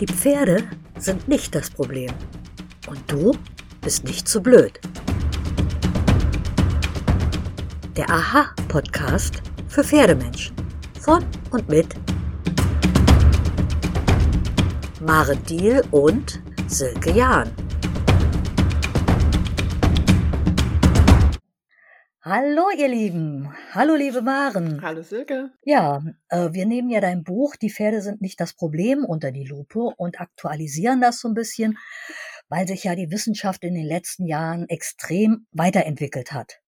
Die Pferde sind nicht das Problem. Und du bist nicht zu blöd. Der Aha-Podcast für Pferdemenschen. Von und mit Maren Diel und Silke Jahn. Hallo, ihr Lieben. Hallo, liebe Maren. Hallo, Silke. Ja, äh, wir nehmen ja dein Buch Die Pferde sind nicht das Problem unter die Lupe und aktualisieren das so ein bisschen, weil sich ja die Wissenschaft in den letzten Jahren extrem weiterentwickelt hat.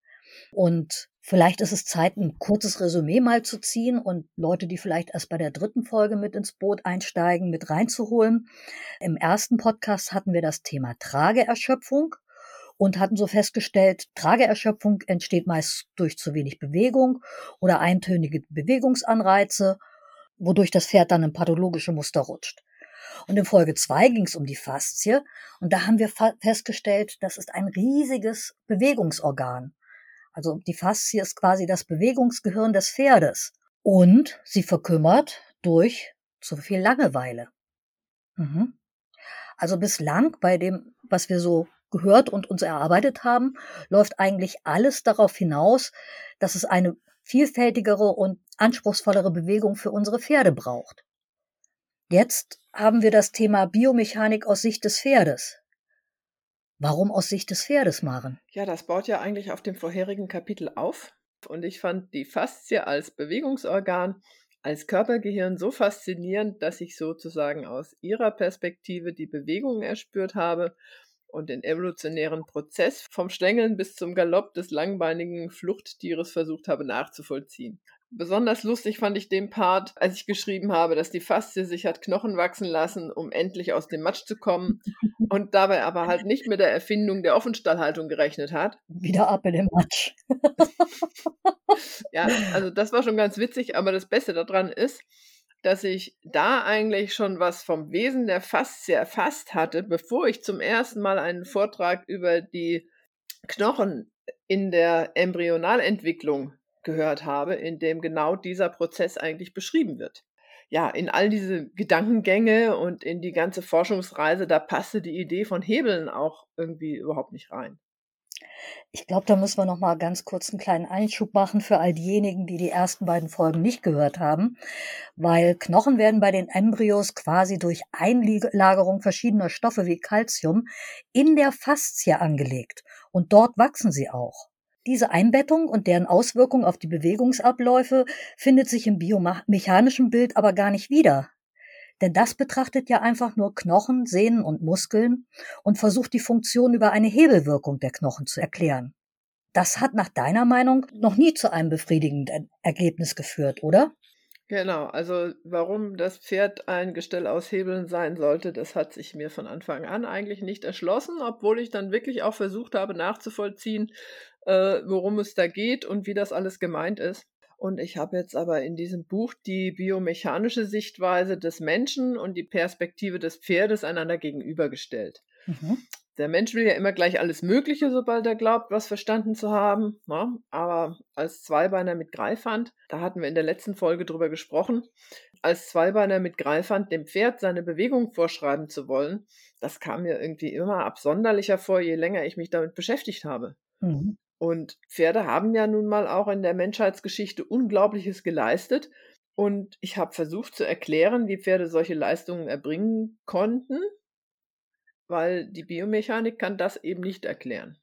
Und vielleicht ist es Zeit, ein kurzes Resümee mal zu ziehen und Leute, die vielleicht erst bei der dritten Folge mit ins Boot einsteigen, mit reinzuholen. Im ersten Podcast hatten wir das Thema Trageerschöpfung und hatten so festgestellt, Trageerschöpfung entsteht meist durch zu wenig Bewegung oder eintönige Bewegungsanreize, wodurch das Pferd dann in pathologische Muster rutscht. Und in Folge zwei ging es um die Faszie und da haben wir festgestellt, das ist ein riesiges Bewegungsorgan. Also die Faszie ist quasi das Bewegungsgehirn des Pferdes und sie verkümmert durch zu viel Langeweile. Mhm. Also bislang bei dem, was wir so gehört und uns erarbeitet haben, läuft eigentlich alles darauf hinaus, dass es eine vielfältigere und anspruchsvollere Bewegung für unsere Pferde braucht. Jetzt haben wir das Thema Biomechanik aus Sicht des Pferdes. Warum aus Sicht des Pferdes, Maren? Ja, das baut ja eigentlich auf dem vorherigen Kapitel auf. Und ich fand die Faszie als Bewegungsorgan, als Körpergehirn so faszinierend, dass ich sozusagen aus ihrer Perspektive die Bewegungen erspürt habe und den evolutionären Prozess vom Stängeln bis zum Galopp des langbeinigen Fluchttieres versucht habe nachzuvollziehen. Besonders lustig fand ich den Part, als ich geschrieben habe, dass die Faszie sich hat Knochen wachsen lassen, um endlich aus dem Matsch zu kommen und dabei aber halt nicht mit der Erfindung der Offenstallhaltung gerechnet hat. Wieder ab in den Matsch. ja, also das war schon ganz witzig, aber das Beste daran ist, dass ich da eigentlich schon was vom Wesen der Faszie erfasst hatte, bevor ich zum ersten Mal einen Vortrag über die Knochen in der Embryonalentwicklung gehört habe, in dem genau dieser Prozess eigentlich beschrieben wird. Ja, in all diese Gedankengänge und in die ganze Forschungsreise, da passte die Idee von Hebeln auch irgendwie überhaupt nicht rein. Ich glaube, da müssen wir noch mal ganz kurz einen kleinen Einschub machen für all diejenigen, die die ersten beiden Folgen nicht gehört haben, weil Knochen werden bei den Embryos quasi durch Einlagerung verschiedener Stoffe wie Calcium in der Faszie angelegt und dort wachsen sie auch. Diese Einbettung und deren Auswirkung auf die Bewegungsabläufe findet sich im biomechanischen Bild aber gar nicht wieder. Denn das betrachtet ja einfach nur Knochen, Sehnen und Muskeln und versucht die Funktion über eine Hebelwirkung der Knochen zu erklären. Das hat nach deiner Meinung noch nie zu einem befriedigenden Ergebnis geführt, oder? Genau, also warum das Pferd ein Gestell aus Hebeln sein sollte, das hat sich mir von Anfang an eigentlich nicht erschlossen, obwohl ich dann wirklich auch versucht habe nachzuvollziehen, äh, worum es da geht und wie das alles gemeint ist. Und ich habe jetzt aber in diesem Buch die biomechanische Sichtweise des Menschen und die Perspektive des Pferdes einander gegenübergestellt. Mhm. Der Mensch will ja immer gleich alles Mögliche, sobald er glaubt, was verstanden zu haben. Ja, ne? aber als Zweibeiner mit Greifhand, da hatten wir in der letzten Folge drüber gesprochen, als Zweibeiner mit Greifhand dem Pferd seine Bewegung vorschreiben zu wollen, das kam mir irgendwie immer absonderlicher vor, je länger ich mich damit beschäftigt habe. Mhm. Und Pferde haben ja nun mal auch in der Menschheitsgeschichte Unglaubliches geleistet. Und ich habe versucht zu erklären, wie Pferde solche Leistungen erbringen konnten, weil die Biomechanik kann das eben nicht erklären.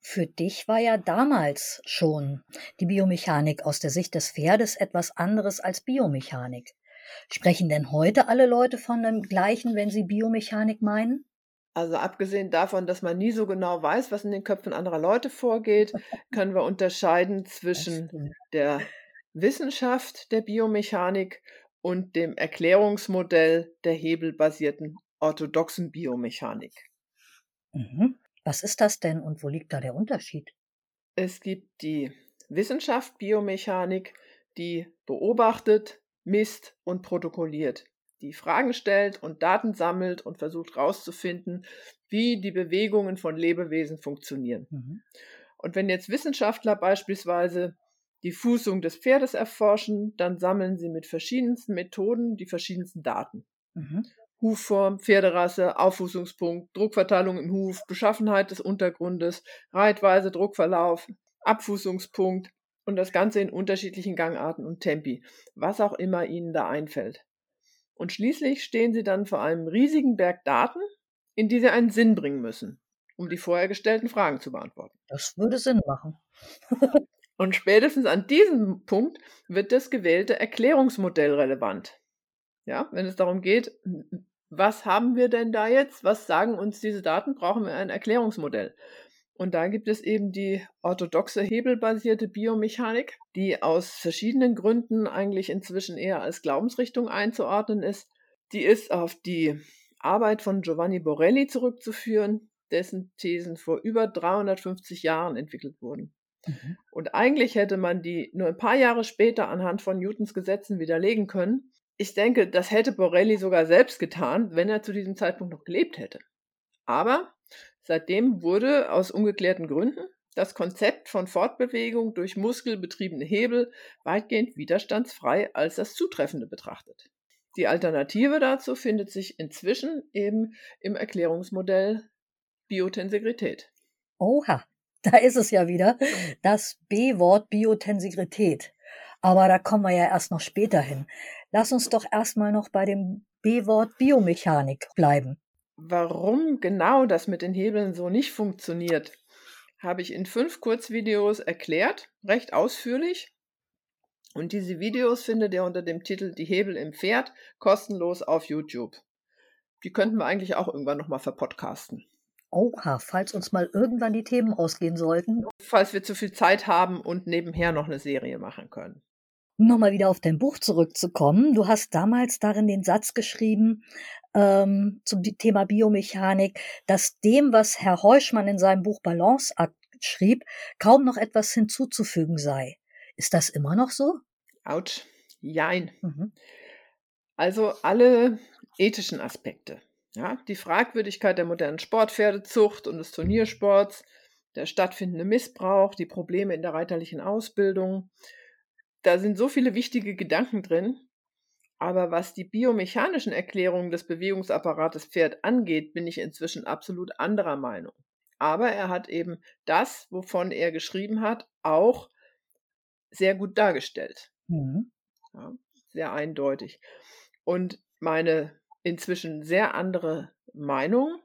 Für dich war ja damals schon die Biomechanik aus der Sicht des Pferdes etwas anderes als Biomechanik. Sprechen denn heute alle Leute von dem gleichen, wenn sie Biomechanik meinen? Also abgesehen davon, dass man nie so genau weiß, was in den Köpfen anderer Leute vorgeht, können wir unterscheiden zwischen der Wissenschaft der Biomechanik und dem Erklärungsmodell der hebelbasierten orthodoxen Biomechanik. Mhm. Was ist das denn und wo liegt da der Unterschied? Es gibt die Wissenschaft Biomechanik, die beobachtet, misst und protokolliert die Fragen stellt und Daten sammelt und versucht herauszufinden, wie die Bewegungen von Lebewesen funktionieren. Mhm. Und wenn jetzt Wissenschaftler beispielsweise die Fußung des Pferdes erforschen, dann sammeln sie mit verschiedensten Methoden die verschiedensten Daten. Mhm. Hufform, Pferderasse, Auffußungspunkt, Druckverteilung im Huf, Beschaffenheit des Untergrundes, Reitweise, Druckverlauf, Abfußungspunkt und das Ganze in unterschiedlichen Gangarten und Tempi, was auch immer Ihnen da einfällt. Und schließlich stehen Sie dann vor einem riesigen Berg Daten, in die Sie einen Sinn bringen müssen, um die vorher gestellten Fragen zu beantworten. Das würde Sinn machen. und spätestens an diesem Punkt wird das gewählte Erklärungsmodell relevant. Ja, wenn es darum geht, was haben wir denn da jetzt? Was sagen uns diese Daten? Brauchen wir ein Erklärungsmodell? Und da gibt es eben die orthodoxe hebelbasierte Biomechanik, die aus verschiedenen Gründen eigentlich inzwischen eher als Glaubensrichtung einzuordnen ist. Die ist auf die Arbeit von Giovanni Borelli zurückzuführen, dessen Thesen vor über 350 Jahren entwickelt wurden. Mhm. Und eigentlich hätte man die nur ein paar Jahre später anhand von Newtons Gesetzen widerlegen können, ich denke, das hätte Borelli sogar selbst getan, wenn er zu diesem Zeitpunkt noch gelebt hätte. Aber seitdem wurde aus ungeklärten Gründen das Konzept von Fortbewegung durch muskelbetriebene Hebel weitgehend widerstandsfrei als das Zutreffende betrachtet. Die Alternative dazu findet sich inzwischen eben im Erklärungsmodell Biotensegrität. Oha, da ist es ja wieder, das B-Wort Biotensegrität. Aber da kommen wir ja erst noch später hin. Lass uns doch erstmal noch bei dem B-Wort Biomechanik bleiben. Warum genau das mit den Hebeln so nicht funktioniert, habe ich in fünf Kurzvideos erklärt, recht ausführlich. Und diese Videos findet ihr unter dem Titel Die Hebel im Pferd kostenlos auf YouTube. Die könnten wir eigentlich auch irgendwann nochmal verpodcasten. Oha, falls uns mal irgendwann die Themen ausgehen sollten. Falls wir zu viel Zeit haben und nebenher noch eine Serie machen können. Um nochmal wieder auf dein Buch zurückzukommen. Du hast damals darin den Satz geschrieben ähm, zum Thema Biomechanik, dass dem, was Herr Heuschmann in seinem Buch Balanceakt schrieb, kaum noch etwas hinzuzufügen sei. Ist das immer noch so? Autsch. Jein. Mhm. Also alle ethischen Aspekte. Ja, die Fragwürdigkeit der modernen Sportpferdezucht und des Turniersports, der stattfindende Missbrauch, die Probleme in der reiterlichen Ausbildung, da sind so viele wichtige Gedanken drin. Aber was die biomechanischen Erklärungen des Bewegungsapparates Pferd angeht, bin ich inzwischen absolut anderer Meinung. Aber er hat eben das, wovon er geschrieben hat, auch sehr gut dargestellt. Mhm. Ja, sehr eindeutig. Und meine inzwischen sehr andere Meinung,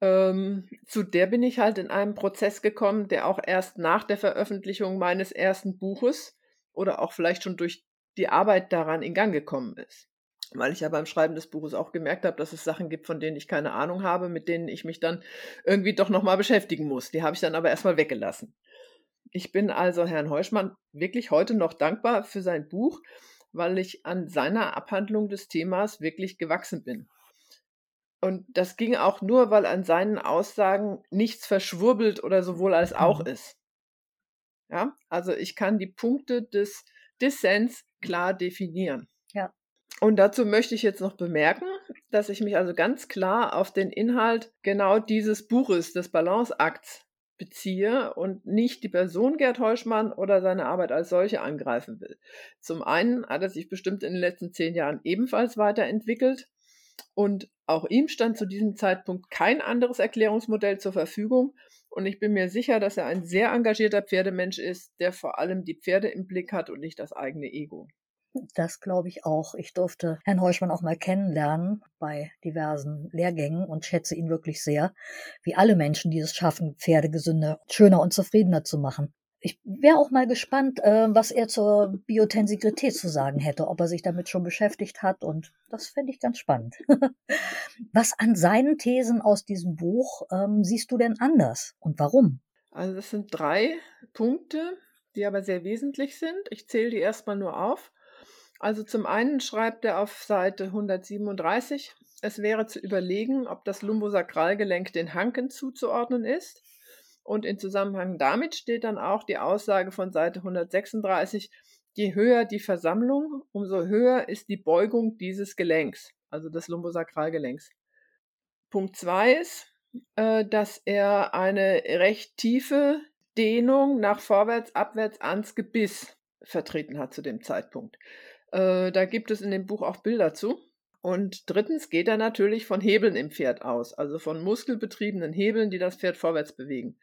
ähm, zu der bin ich halt in einem Prozess gekommen, der auch erst nach der Veröffentlichung meines ersten Buches oder auch vielleicht schon durch die Arbeit daran in Gang gekommen ist. Weil ich ja beim Schreiben des Buches auch gemerkt habe, dass es Sachen gibt, von denen ich keine Ahnung habe, mit denen ich mich dann irgendwie doch nochmal beschäftigen muss. Die habe ich dann aber erstmal weggelassen. Ich bin also Herrn Heuschmann wirklich heute noch dankbar für sein Buch, weil ich an seiner Abhandlung des Themas wirklich gewachsen bin. Und das ging auch nur, weil an seinen Aussagen nichts verschwurbelt oder sowohl als auch mhm. ist. Ja, also ich kann die Punkte des Dissens klar definieren. Ja. Und dazu möchte ich jetzt noch bemerken, dass ich mich also ganz klar auf den Inhalt genau dieses Buches, des Balanceakts, beziehe und nicht die Person Gerd Heuschmann oder seine Arbeit als solche angreifen will. Zum einen hat er sich bestimmt in den letzten zehn Jahren ebenfalls weiterentwickelt und auch ihm stand zu diesem Zeitpunkt kein anderes Erklärungsmodell zur Verfügung, und ich bin mir sicher, dass er ein sehr engagierter Pferdemensch ist, der vor allem die Pferde im Blick hat und nicht das eigene Ego. Das glaube ich auch. Ich durfte Herrn Heuschmann auch mal kennenlernen bei diversen Lehrgängen und schätze ihn wirklich sehr, wie alle Menschen, die es schaffen, Pferde gesünder, schöner und zufriedener zu machen ich wäre auch mal gespannt, äh, was er zur Biotensegrität zu sagen hätte, ob er sich damit schon beschäftigt hat. Und das fände ich ganz spannend. was an seinen Thesen aus diesem Buch ähm, siehst du denn anders und warum? Also das sind drei Punkte, die aber sehr wesentlich sind. Ich zähle die erstmal nur auf. Also zum einen schreibt er auf Seite 137, es wäre zu überlegen, ob das Lumbosakralgelenk den Hanken zuzuordnen ist. Und in Zusammenhang damit steht dann auch die Aussage von Seite 136, je höher die Versammlung, umso höher ist die Beugung dieses Gelenks, also des Lumbosakralgelenks. Punkt 2 ist, äh, dass er eine recht tiefe Dehnung nach vorwärts, abwärts ans Gebiss vertreten hat zu dem Zeitpunkt. Äh, da gibt es in dem Buch auch Bilder zu. Und drittens geht er natürlich von Hebeln im Pferd aus, also von muskelbetriebenen Hebeln, die das Pferd vorwärts bewegen.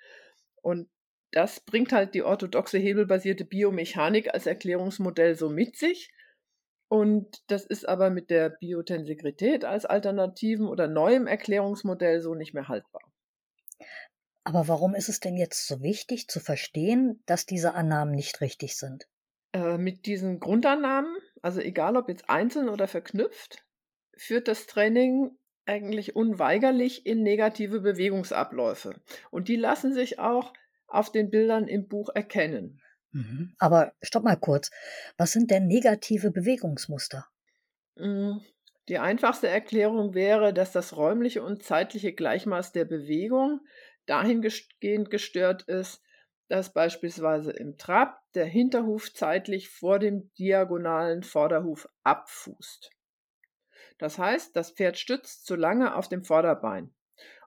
Und das bringt halt die orthodoxe hebelbasierte Biomechanik als Erklärungsmodell so mit sich. Und das ist aber mit der Biotensegrität als alternativen oder neuem Erklärungsmodell so nicht mehr haltbar. Aber warum ist es denn jetzt so wichtig zu verstehen, dass diese Annahmen nicht richtig sind? Äh, mit diesen Grundannahmen, also egal ob jetzt einzeln oder verknüpft, führt das Training eigentlich unweigerlich in negative Bewegungsabläufe. Und die lassen sich auch auf den Bildern im Buch erkennen. Mhm. Aber stopp mal kurz. Was sind denn negative Bewegungsmuster? Hm, die einfachste Erklärung wäre, dass das räumliche und zeitliche Gleichmaß der Bewegung dahingehend gestört ist, dass beispielsweise im Trab der Hinterhuf zeitlich vor dem diagonalen Vorderhuf abfußt. Das heißt, das Pferd stützt zu lange auf dem Vorderbein.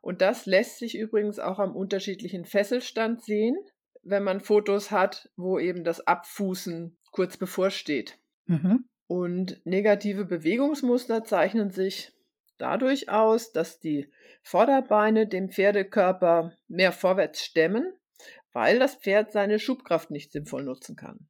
Und das lässt sich übrigens auch am unterschiedlichen Fesselstand sehen, wenn man Fotos hat, wo eben das Abfußen kurz bevorsteht. Mhm. Und negative Bewegungsmuster zeichnen sich dadurch aus, dass die Vorderbeine dem Pferdekörper mehr vorwärts stemmen, weil das Pferd seine Schubkraft nicht sinnvoll nutzen kann.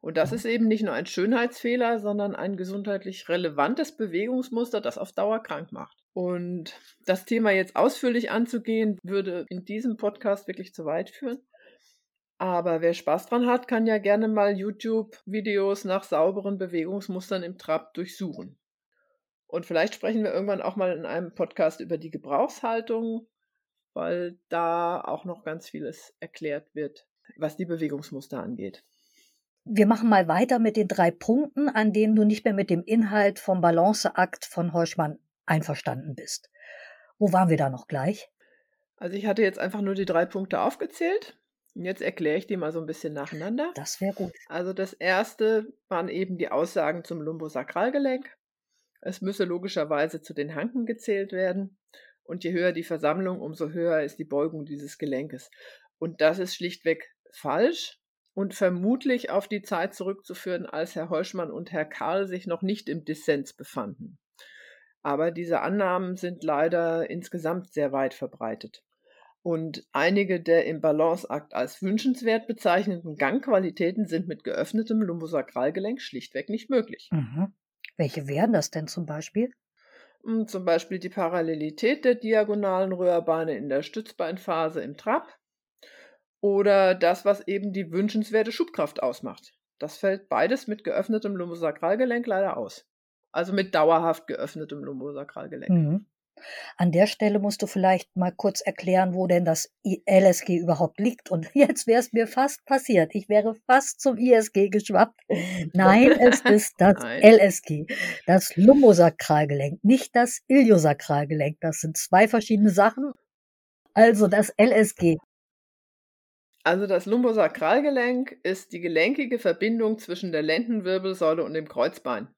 Und das ist eben nicht nur ein Schönheitsfehler, sondern ein gesundheitlich relevantes Bewegungsmuster, das auf Dauer krank macht. Und das Thema jetzt ausführlich anzugehen, würde in diesem Podcast wirklich zu weit führen. Aber wer Spaß dran hat, kann ja gerne mal YouTube-Videos nach sauberen Bewegungsmustern im Trab durchsuchen. Und vielleicht sprechen wir irgendwann auch mal in einem Podcast über die Gebrauchshaltung, weil da auch noch ganz vieles erklärt wird, was die Bewegungsmuster angeht. Wir machen mal weiter mit den drei Punkten, an denen du nicht mehr mit dem Inhalt vom Balanceakt von Heuschmann einverstanden bist. Wo waren wir da noch gleich? Also ich hatte jetzt einfach nur die drei Punkte aufgezählt. Und jetzt erkläre ich die mal so ein bisschen nacheinander. Das wäre gut. Also das erste waren eben die Aussagen zum Lumbosakralgelenk. Es müsse logischerweise zu den Hanken gezählt werden. Und je höher die Versammlung, umso höher ist die Beugung dieses Gelenkes. Und das ist schlichtweg falsch und vermutlich auf die Zeit zurückzuführen, als Herr Heuschmann und Herr Karl sich noch nicht im Dissens befanden. Aber diese Annahmen sind leider insgesamt sehr weit verbreitet. Und einige der im Balanceakt als wünschenswert bezeichneten Gangqualitäten sind mit geöffnetem Lumbosakralgelenk schlichtweg nicht möglich. Mhm. Welche wären das denn zum Beispiel? Hm, zum Beispiel die Parallelität der diagonalen Röhrbeine in der Stützbeinphase im Trab oder das, was eben die wünschenswerte Schubkraft ausmacht. Das fällt beides mit geöffnetem Lumbosakralgelenk leider aus. Also mit dauerhaft geöffnetem Lumbosakralgelenk. Mhm. An der Stelle musst du vielleicht mal kurz erklären, wo denn das LSG überhaupt liegt. Und jetzt wäre es mir fast passiert. Ich wäre fast zum ISG geschwappt. Nein, es ist das Nein. LSG, das Lumbosakralgelenk, nicht das Iliosakralgelenk. Das sind zwei verschiedene Sachen. Also das LSG. Also das Lumbosakralgelenk ist die gelenkige Verbindung zwischen der Lendenwirbelsäule und dem Kreuzbein.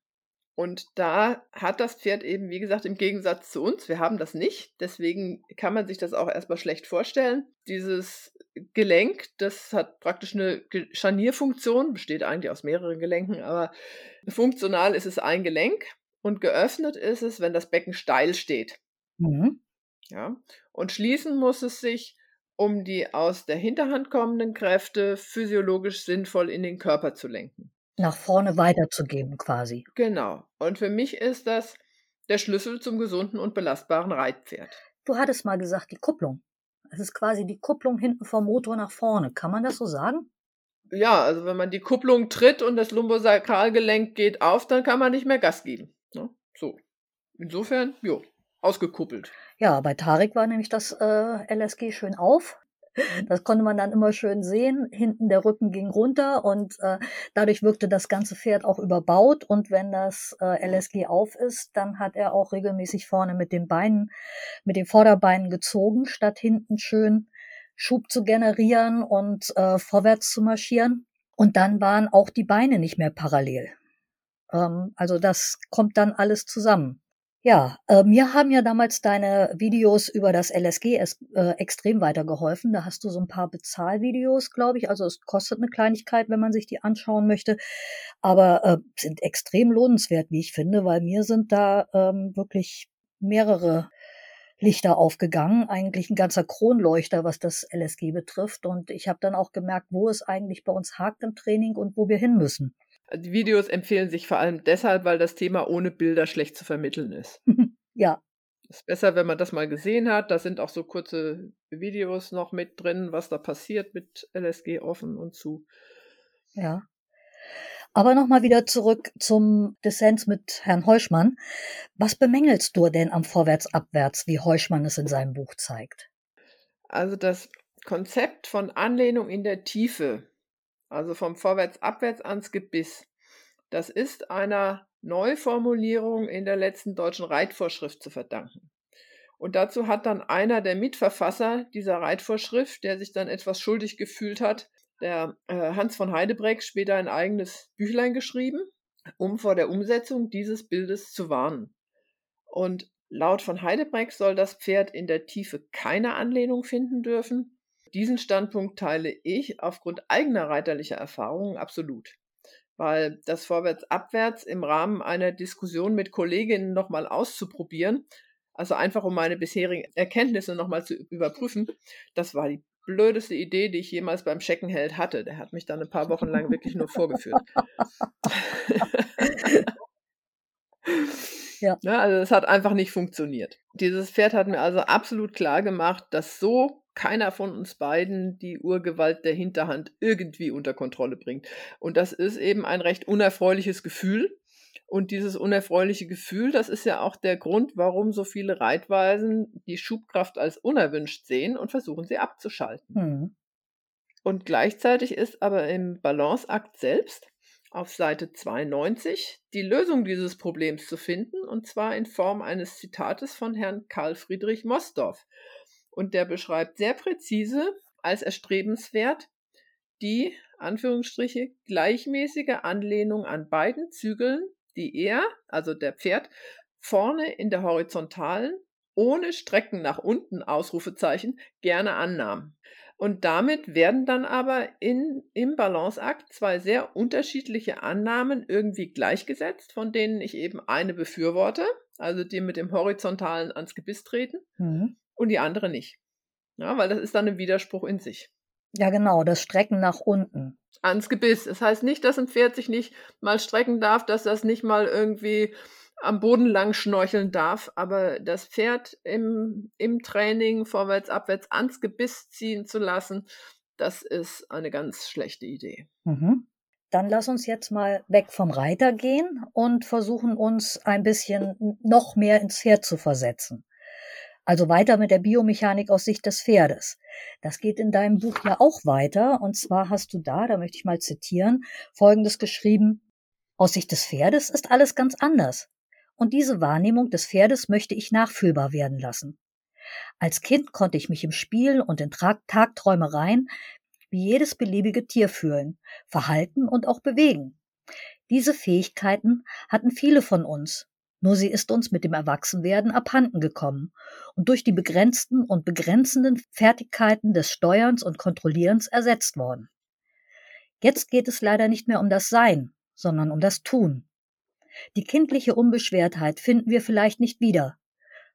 Und da hat das Pferd eben, wie gesagt, im Gegensatz zu uns, wir haben das nicht, deswegen kann man sich das auch erstmal schlecht vorstellen. Dieses Gelenk, das hat praktisch eine Scharnierfunktion, besteht eigentlich aus mehreren Gelenken, aber funktional ist es ein Gelenk und geöffnet ist es, wenn das Becken steil steht. Mhm. Ja, und schließen muss es sich, um die aus der Hinterhand kommenden Kräfte physiologisch sinnvoll in den Körper zu lenken nach vorne weiterzugeben quasi. Genau. Und für mich ist das der Schlüssel zum gesunden und belastbaren Reitpferd. Du hattest mal gesagt, die Kupplung. Es ist quasi die Kupplung hinten vom Motor nach vorne. Kann man das so sagen? Ja, also wenn man die Kupplung tritt und das Lumbosakralgelenk geht auf, dann kann man nicht mehr Gas geben. Ne? So. Insofern, jo, ausgekuppelt. Ja, bei Tarek war nämlich das äh, LSG schön auf. Das konnte man dann immer schön sehen. Hinten der Rücken ging runter und äh, dadurch wirkte das ganze Pferd auch überbaut. Und wenn das äh, LSG auf ist, dann hat er auch regelmäßig vorne mit den Beinen, mit den Vorderbeinen gezogen, statt hinten schön Schub zu generieren und äh, vorwärts zu marschieren. Und dann waren auch die Beine nicht mehr parallel. Ähm, also das kommt dann alles zusammen. Ja, äh, mir haben ja damals deine Videos über das LSG äh, extrem weitergeholfen. Da hast du so ein paar Bezahlvideos, glaube ich. Also es kostet eine Kleinigkeit, wenn man sich die anschauen möchte. aber äh, sind extrem lohnenswert, wie ich finde, weil mir sind da ähm, wirklich mehrere Lichter aufgegangen, eigentlich ein ganzer Kronleuchter, was das LSG betrifft. Und ich habe dann auch gemerkt, wo es eigentlich bei uns hakt im Training und wo wir hin müssen. Die Videos empfehlen sich vor allem deshalb, weil das Thema ohne Bilder schlecht zu vermitteln ist. ja. Ist besser, wenn man das mal gesehen hat. Da sind auch so kurze Videos noch mit drin, was da passiert mit LSG offen und zu. Ja. Aber nochmal wieder zurück zum Dissens mit Herrn Heuschmann. Was bemängelst du denn am Vorwärts-Abwärts, wie Heuschmann es in seinem Buch zeigt? Also das Konzept von Anlehnung in der Tiefe, also vom Vorwärts-Abwärts ans Gebiss, das ist einer Neuformulierung in der letzten deutschen Reitvorschrift zu verdanken. Und dazu hat dann einer der Mitverfasser dieser Reitvorschrift, der sich dann etwas schuldig gefühlt hat, der äh, Hans von Heidebreck später ein eigenes Büchlein geschrieben, um vor der Umsetzung dieses Bildes zu warnen. Und laut von Heidebreck soll das Pferd in der Tiefe keine Anlehnung finden dürfen. Diesen Standpunkt teile ich aufgrund eigener reiterlicher Erfahrungen absolut. Weil das Vorwärts-Abwärts im Rahmen einer Diskussion mit Kolleginnen nochmal auszuprobieren, also einfach um meine bisherigen Erkenntnisse nochmal zu überprüfen, das war die blödeste Idee, die ich jemals beim Checkenheld hatte. Der hat mich dann ein paar Wochen lang wirklich nur vorgeführt. ja. ja. Also es hat einfach nicht funktioniert. Dieses Pferd hat mir also absolut klar gemacht, dass so keiner von uns beiden die Urgewalt der Hinterhand irgendwie unter Kontrolle bringt. Und das ist eben ein recht unerfreuliches Gefühl, und dieses unerfreuliche Gefühl, das ist ja auch der Grund, warum so viele Reitweisen die Schubkraft als unerwünscht sehen und versuchen sie abzuschalten. Mhm. Und gleichzeitig ist aber im Balanceakt selbst auf Seite 92 die Lösung dieses Problems zu finden, und zwar in Form eines Zitates von Herrn Karl Friedrich Mosdorf. Und der beschreibt sehr präzise als erstrebenswert die Anführungsstriche gleichmäßige Anlehnung an beiden Zügeln die er, also der Pferd, vorne in der horizontalen, ohne Strecken nach unten Ausrufezeichen, gerne annahm. Und damit werden dann aber in, im Balanceakt zwei sehr unterschiedliche Annahmen irgendwie gleichgesetzt, von denen ich eben eine befürworte, also die mit dem Horizontalen ans Gebiss treten, mhm. Und die andere nicht. Ja, weil das ist dann ein Widerspruch in sich. Ja, genau, das Strecken nach unten ans Gebiss. Das heißt nicht, dass ein Pferd sich nicht mal strecken darf, dass das nicht mal irgendwie am Boden lang schnorcheln darf, aber das Pferd im, im Training vorwärts, abwärts ans Gebiss ziehen zu lassen, das ist eine ganz schlechte Idee. Mhm. Dann lass uns jetzt mal weg vom Reiter gehen und versuchen uns ein bisschen noch mehr ins Pferd zu versetzen. Also weiter mit der Biomechanik aus Sicht des Pferdes. Das geht in deinem Buch ja auch weiter. Und zwar hast du da, da möchte ich mal zitieren, Folgendes geschrieben. Aus Sicht des Pferdes ist alles ganz anders. Und diese Wahrnehmung des Pferdes möchte ich nachfühlbar werden lassen. Als Kind konnte ich mich im Spiel und in Tagträumereien wie jedes beliebige Tier fühlen, verhalten und auch bewegen. Diese Fähigkeiten hatten viele von uns, nur sie ist uns mit dem Erwachsenwerden abhanden gekommen und durch die begrenzten und begrenzenden Fertigkeiten des Steuerns und Kontrollierens ersetzt worden. Jetzt geht es leider nicht mehr um das Sein, sondern um das Tun. Die kindliche Unbeschwertheit finden wir vielleicht nicht wieder,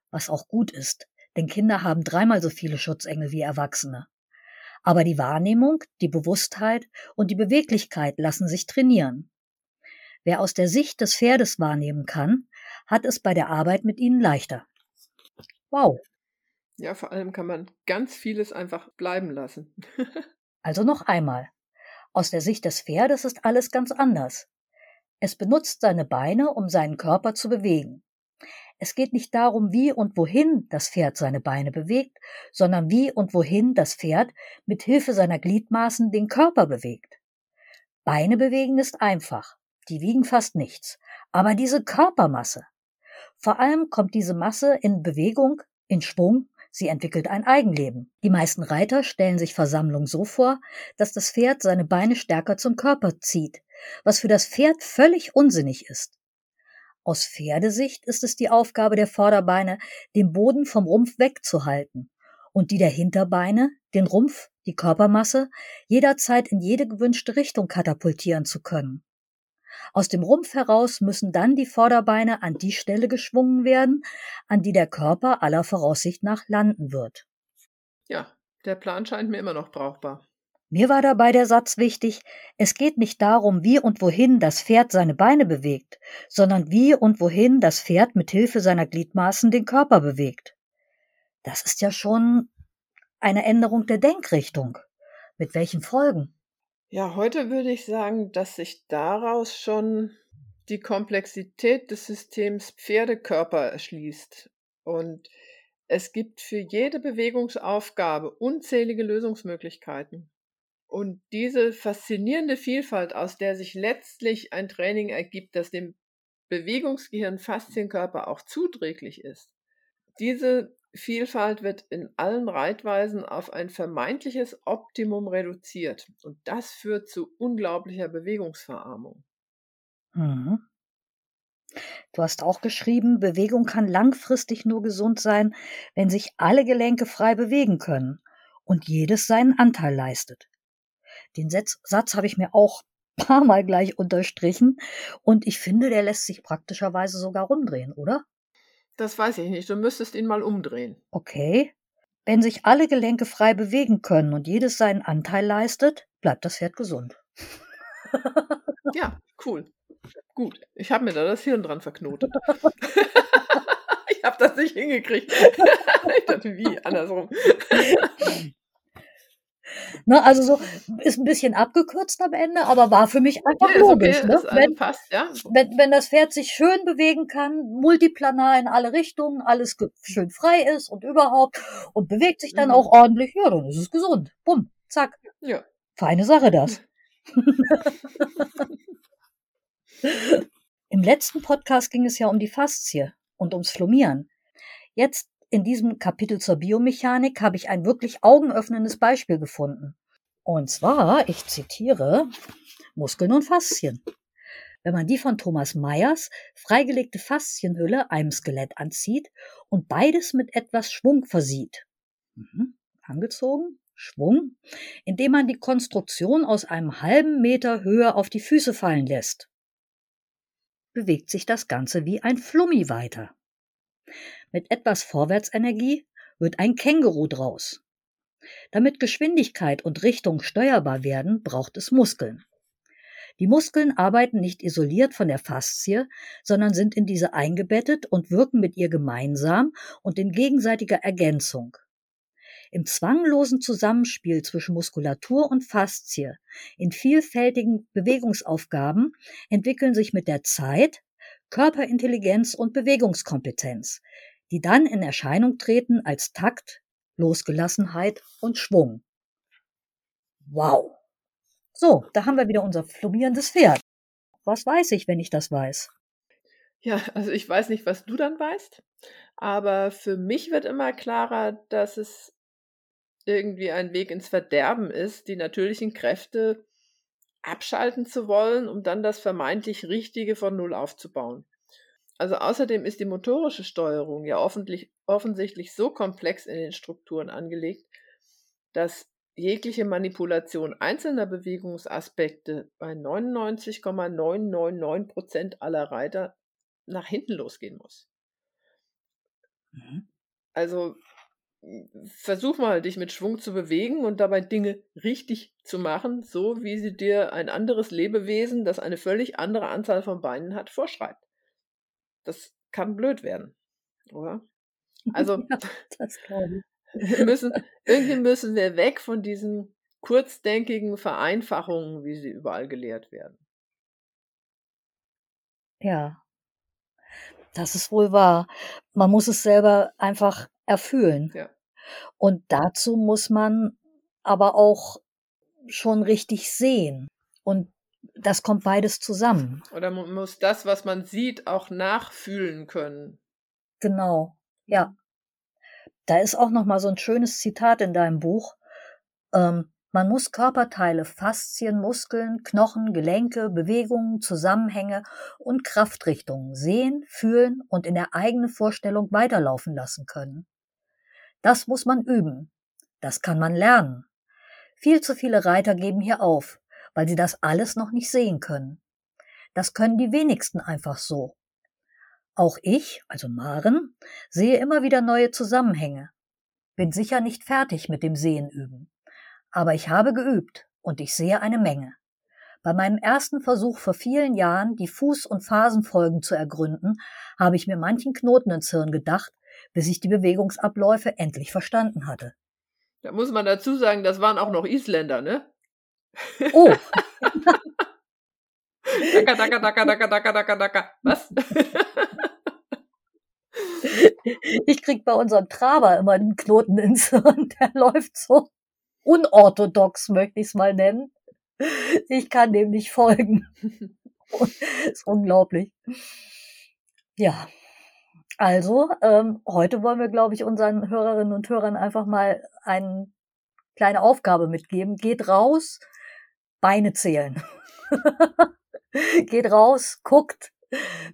was auch gut ist, denn Kinder haben dreimal so viele Schutzengel wie Erwachsene. Aber die Wahrnehmung, die Bewusstheit und die Beweglichkeit lassen sich trainieren. Wer aus der Sicht des Pferdes wahrnehmen kann, hat es bei der Arbeit mit ihnen leichter. Wow. Ja, vor allem kann man ganz vieles einfach bleiben lassen. also noch einmal. Aus der Sicht des Pferdes ist alles ganz anders. Es benutzt seine Beine, um seinen Körper zu bewegen. Es geht nicht darum, wie und wohin das Pferd seine Beine bewegt, sondern wie und wohin das Pferd mit Hilfe seiner Gliedmaßen den Körper bewegt. Beine bewegen ist einfach, die wiegen fast nichts, aber diese Körpermasse, vor allem kommt diese Masse in Bewegung, in Schwung, sie entwickelt ein Eigenleben. Die meisten Reiter stellen sich Versammlung so vor, dass das Pferd seine Beine stärker zum Körper zieht, was für das Pferd völlig unsinnig ist. Aus Pferdesicht ist es die Aufgabe der Vorderbeine, den Boden vom Rumpf wegzuhalten und die der Hinterbeine, den Rumpf, die Körpermasse, jederzeit in jede gewünschte Richtung katapultieren zu können. Aus dem Rumpf heraus müssen dann die Vorderbeine an die Stelle geschwungen werden, an die der Körper aller Voraussicht nach landen wird. Ja, der Plan scheint mir immer noch brauchbar. Mir war dabei der Satz wichtig, es geht nicht darum, wie und wohin das Pferd seine Beine bewegt, sondern wie und wohin das Pferd mit Hilfe seiner Gliedmaßen den Körper bewegt. Das ist ja schon eine Änderung der Denkrichtung. Mit welchen Folgen? Ja, heute würde ich sagen, dass sich daraus schon die Komplexität des Systems Pferdekörper erschließt. Und es gibt für jede Bewegungsaufgabe unzählige Lösungsmöglichkeiten. Und diese faszinierende Vielfalt, aus der sich letztlich ein Training ergibt, das dem Bewegungsgehirn Faszienkörper auch zuträglich ist, diese Vielfalt wird in allen Reitweisen auf ein vermeintliches Optimum reduziert und das führt zu unglaublicher Bewegungsverarmung. Mhm. Du hast auch geschrieben, Bewegung kann langfristig nur gesund sein, wenn sich alle Gelenke frei bewegen können und jedes seinen Anteil leistet. Den Satz, Satz habe ich mir auch paar Mal gleich unterstrichen und ich finde, der lässt sich praktischerweise sogar rumdrehen, oder? Das weiß ich nicht. Du müsstest ihn mal umdrehen. Okay. Wenn sich alle Gelenke frei bewegen können und jedes seinen Anteil leistet, bleibt das Pferd gesund. ja, cool. Gut. Ich habe mir da das Hirn dran verknotet. ich habe das nicht hingekriegt. ich dachte, wie? Andersrum. Ne, also so ist ein bisschen abgekürzt am Ende, aber war für mich einfach nee, logisch. Okay, ne? Also wenn, passt, ja. wenn, wenn das Pferd sich schön bewegen kann, multiplanar in alle Richtungen, alles schön frei ist und überhaupt und bewegt sich dann mhm. auch ordentlich, ja, dann ist es gesund. Bumm, zack. Ja. Feine Sache das. Im letzten Podcast ging es ja um die Faszie und ums Flummieren. Jetzt in diesem Kapitel zur Biomechanik habe ich ein wirklich augenöffnendes Beispiel gefunden. Und zwar, ich zitiere, Muskeln und Faszien. Wenn man die von Thomas Meyers freigelegte Faszienhülle einem Skelett anzieht und beides mit etwas Schwung versieht. Mhm. Angezogen, Schwung, indem man die Konstruktion aus einem halben Meter Höhe auf die Füße fallen lässt. Bewegt sich das Ganze wie ein Flummi weiter. Mit etwas Vorwärtsenergie wird ein Känguru draus. Damit Geschwindigkeit und Richtung steuerbar werden, braucht es Muskeln. Die Muskeln arbeiten nicht isoliert von der Faszie, sondern sind in diese eingebettet und wirken mit ihr gemeinsam und in gegenseitiger Ergänzung. Im zwanglosen Zusammenspiel zwischen Muskulatur und Faszie in vielfältigen Bewegungsaufgaben entwickeln sich mit der Zeit Körperintelligenz und Bewegungskompetenz, die dann in Erscheinung treten als Takt, Losgelassenheit und Schwung. Wow. So, da haben wir wieder unser flummierendes Pferd. Was weiß ich, wenn ich das weiß? Ja, also ich weiß nicht, was du dann weißt, aber für mich wird immer klarer, dass es irgendwie ein Weg ins Verderben ist, die natürlichen Kräfte abschalten zu wollen, um dann das vermeintlich Richtige von Null aufzubauen. Also außerdem ist die motorische Steuerung ja offensichtlich so komplex in den Strukturen angelegt, dass jegliche Manipulation einzelner Bewegungsaspekte bei 99,999 Prozent aller Reiter nach hinten losgehen muss. Mhm. Also versuch mal, dich mit Schwung zu bewegen und dabei Dinge richtig zu machen, so wie sie dir ein anderes Lebewesen, das eine völlig andere Anzahl von Beinen hat, vorschreibt. Das kann blöd werden, oder? Also, müssen, irgendwie müssen wir weg von diesen kurzdenkigen Vereinfachungen, wie sie überall gelehrt werden. Ja, das ist wohl wahr. Man muss es selber einfach erfüllen. Ja. Und dazu muss man aber auch schon richtig sehen. Und das kommt beides zusammen. Oder man muss das, was man sieht, auch nachfühlen können. Genau, ja. Da ist auch noch mal so ein schönes Zitat in deinem Buch. Ähm, man muss Körperteile, Faszien, Muskeln, Knochen, Gelenke, Bewegungen, Zusammenhänge und Kraftrichtungen sehen, fühlen und in der eigenen Vorstellung weiterlaufen lassen können. Das muss man üben. Das kann man lernen. Viel zu viele Reiter geben hier auf, weil sie das alles noch nicht sehen können. Das können die wenigsten einfach so. Auch ich, also Maren, sehe immer wieder neue Zusammenhänge. Bin sicher nicht fertig mit dem Sehen üben. Aber ich habe geübt und ich sehe eine Menge. Bei meinem ersten Versuch vor vielen Jahren, die Fuß- und Phasenfolgen zu ergründen, habe ich mir manchen Knoten ins Hirn gedacht, bis ich die Bewegungsabläufe endlich verstanden hatte. Da muss man dazu sagen, das waren auch noch Isländer, ne? Oh. Daka, daka, daka, daka, daka, daka, daka. Was? Ich krieg bei unserem Traber immer einen Knoten ins Hirn. Der läuft so unorthodox, möchte ich es mal nennen. Ich kann dem nicht folgen. ist unglaublich. Ja. Also, ähm, heute wollen wir, glaube ich, unseren Hörerinnen und Hörern einfach mal eine kleine Aufgabe mitgeben. Geht raus, Beine zählen. Geht raus, guckt,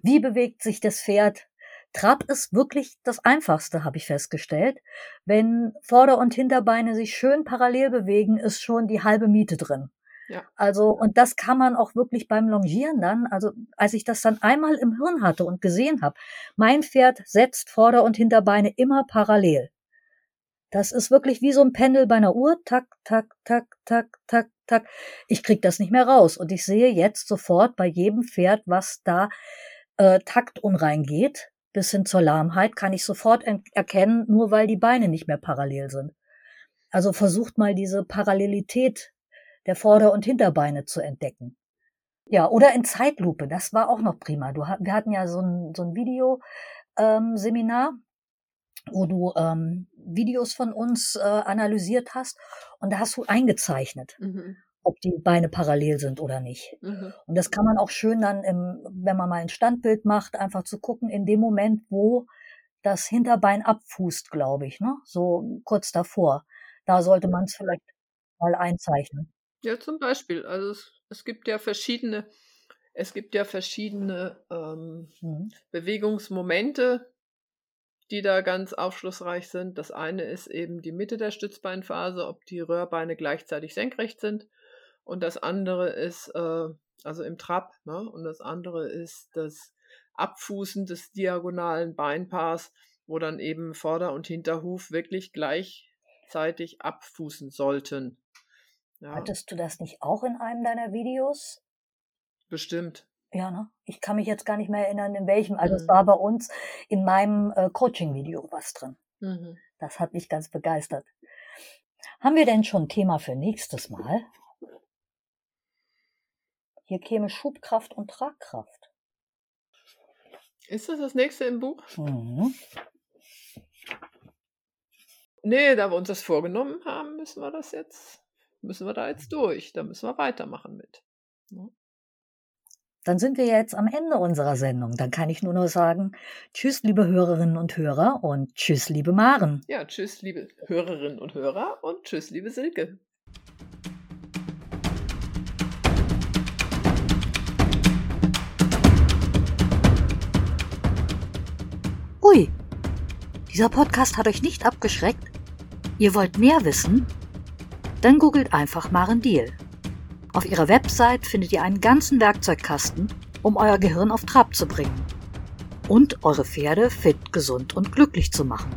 wie bewegt sich das Pferd. Trab ist wirklich das Einfachste, habe ich festgestellt. Wenn Vorder- und Hinterbeine sich schön parallel bewegen, ist schon die halbe Miete drin. Ja. Also, und das kann man auch wirklich beim Longieren dann, also als ich das dann einmal im Hirn hatte und gesehen habe, mein Pferd setzt Vorder- und Hinterbeine immer parallel. Das ist wirklich wie so ein Pendel bei einer Uhr. Tak, tak, tak, tak, tak, tak. Ich krieg das nicht mehr raus. Und ich sehe jetzt sofort bei jedem Pferd, was da äh, taktunrein geht, bis hin zur Lahmheit, kann ich sofort erkennen, nur weil die Beine nicht mehr parallel sind. Also versucht mal diese Parallelität der Vorder- und Hinterbeine zu entdecken. Ja, oder in Zeitlupe, das war auch noch prima. Du, wir hatten ja so ein, so ein Videoseminar, ähm, wo du ähm, Videos von uns äh, analysiert hast und da hast du eingezeichnet, Mhm. ob die Beine parallel sind oder nicht. Mhm. Und das kann man auch schön dann, im, wenn man mal ein Standbild macht, einfach zu gucken, in dem Moment, wo das Hinterbein abfußt, glaube ich, ne? so kurz davor. Da sollte man es vielleicht mal einzeichnen. Ja, zum Beispiel. Also es, es gibt ja verschiedene, es gibt ja verschiedene ähm, Mhm. Bewegungsmomente, die da ganz aufschlussreich sind. Das eine ist eben die Mitte der Stützbeinphase, ob die Röhrbeine gleichzeitig senkrecht sind. Und das andere ist, äh, also im Trab, ne? und das andere ist das Abfußen des diagonalen Beinpaars, wo dann eben Vorder- und Hinterhuf wirklich gleichzeitig abfußen sollten. Ja, Hattest du das nicht auch in einem deiner Videos? bestimmt. Ja, ne? Ich kann mich jetzt gar nicht mehr erinnern, in welchem. Also es Mhm. war bei uns in meinem äh, Coaching-Video was drin. Mhm. Das hat mich ganz begeistert. Haben wir denn schon ein Thema für nächstes Mal? Hier käme Schubkraft und Tragkraft. Ist das das nächste im Buch? Mhm. Nee, da wir uns das vorgenommen haben, müssen wir das jetzt, müssen wir da jetzt durch. Da müssen wir weitermachen mit. Ne? Dann sind wir jetzt am Ende unserer Sendung. Dann kann ich nur noch sagen, tschüss, liebe Hörerinnen und Hörer und tschüss, liebe Maren. Ja, tschüss, liebe Hörerinnen und Hörer und tschüss, liebe Silke. Ui, dieser Podcast hat euch nicht abgeschreckt? Ihr wollt mehr wissen? Dann googelt einfach Maren Deal. Auf ihrer Website findet ihr einen ganzen Werkzeugkasten, um euer Gehirn auf Trab zu bringen und eure Pferde fit, gesund und glücklich zu machen.